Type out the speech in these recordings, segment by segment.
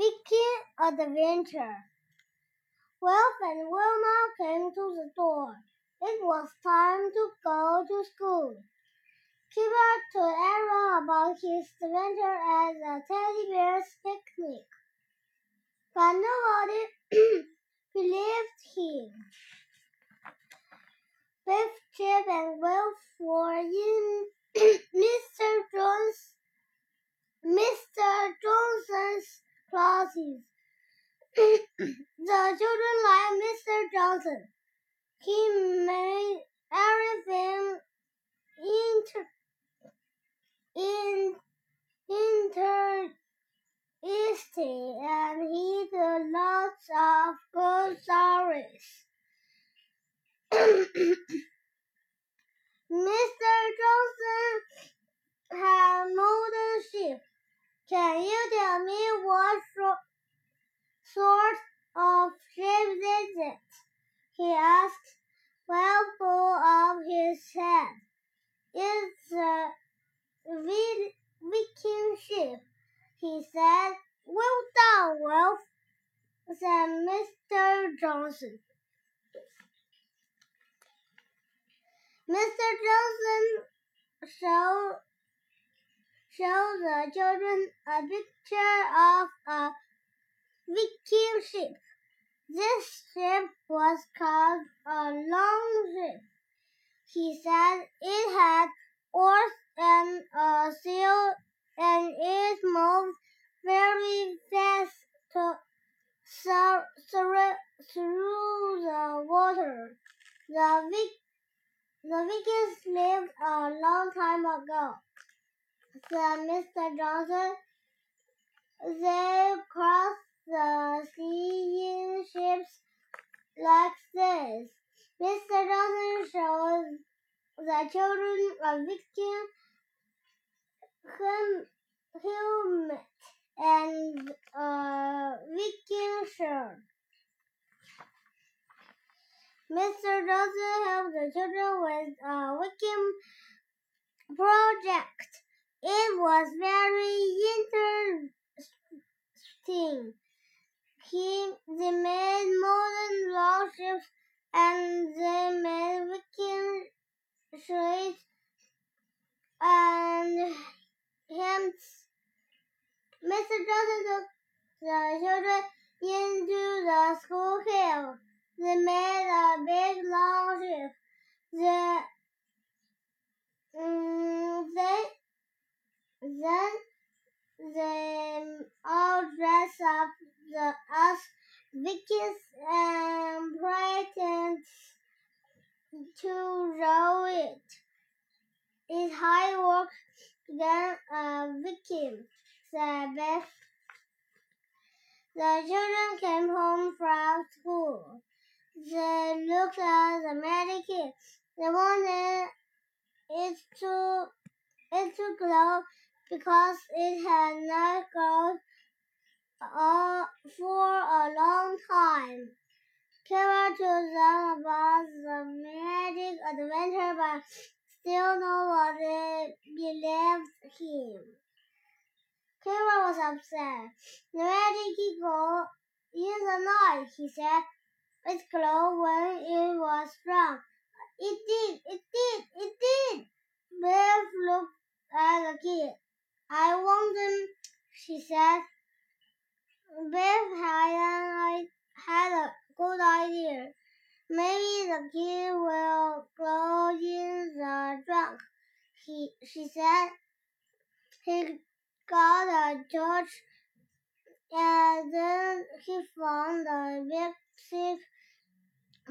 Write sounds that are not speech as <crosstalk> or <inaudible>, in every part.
Viking Adventure. Wilf and Wilma came to the door. It was time to go to school. Kipper told everyone about his adventure at the teddy bear's picnic. But nobody <clears throat> believed him. Biff, Chip, and Wilf were in <clears throat> Mr. Jones, Mr. Johnson's classes. the children liked Mr. Johnson. He made everything inter, in, interesting and he told lots of good stories. <coughs> Mr. Johnson had modern sheep. Can you tell me what sort of sheep is it? He asked, well full of his head. It's a Viking sheep, he said. Well done, Wilf, said Mr. Johnson. Mr. Johnson showed, showed the children a picture of a Viking ship. This ship was called a longship. He said it had oars and a sail and it moved very fast to, through the water. The Vic the Vikings lived a long time ago, said Mr. Johnson. They crossed the sea in ships like this. Mr. Johnson showed the children a Viking helmet and a Viking shirt. Mr. Johnson helped the children with a Viking project. It was very interesting. He, they made modern warships and they made Viking ships and hymns. Mr. Johnson took the children into the school hill. They made a big long ship. They, um, they, then they all dressed up the, as Vikings and pretended to row it. It's hard work than a Viking, said Beth. The children came home from school. They looked at the magic key. They wanted it to it to glow because it has not glowed uh, for a long time. Kara told them about the magic adventure, but still nobody believed him. Kara was upset. The magic key go in the night, he said. It glowed when it was strong. It did, it did, it did. Bev looked at the kid. I want them, she said. Bev had, had a good idea. Maybe the kid will glow in the trunk, he, she said. He got a torch and then he found a big thick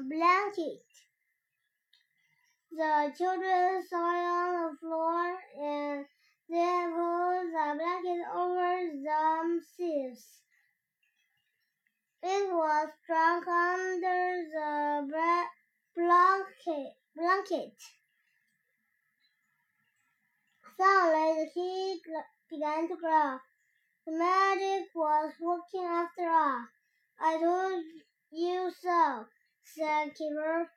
blanket. The children sat on the floor and they pulled the blanket over themselves. It was stuck under the blanket. blanket. Suddenly, the heat began to glow. The magic was working after all. I told you so, Kipper.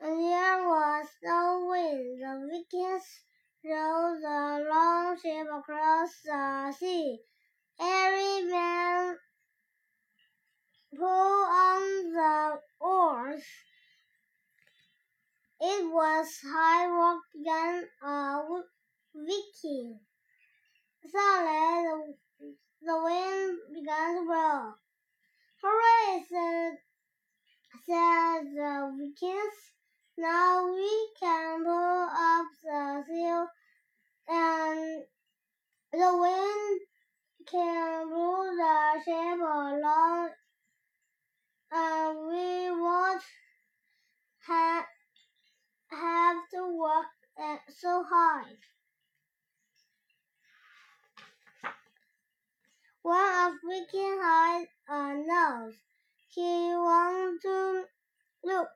And there was no wind. The Vikings rowed the long ship across the sea. Every man pulled on the oars. It was high work began a Viking. Suddenly, the, the wind began to blow. Hooray! said, said the Vikings. Now we can pull up the sail and the wind can blow the ship along and we won't have, have to work uh, so hard. Viking had a uh, nose. He wanted to look.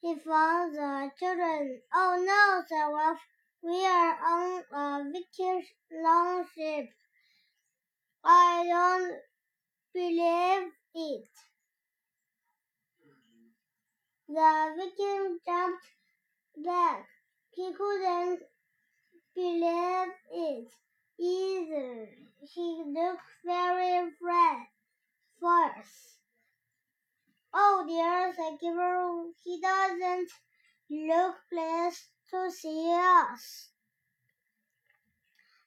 He found the children. Oh no, said Wilf. We are on a Viking longship. I don't believe it. The Viking jumped back. He couldn't believe it either. He looked very afraid first. Oh dear, said Gibber, he doesn't look pleased to see us.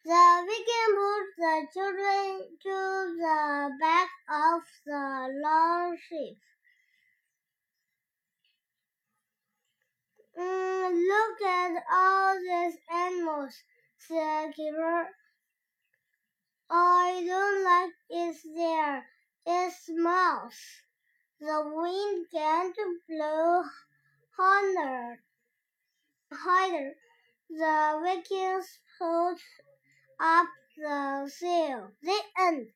The Viking put the children to the back of the long ship. Mm, look at all these animals, said Kipper. I don't like it there. It smells. The wind to blow harder. Harder. The Vikings pulled up the sail. The end.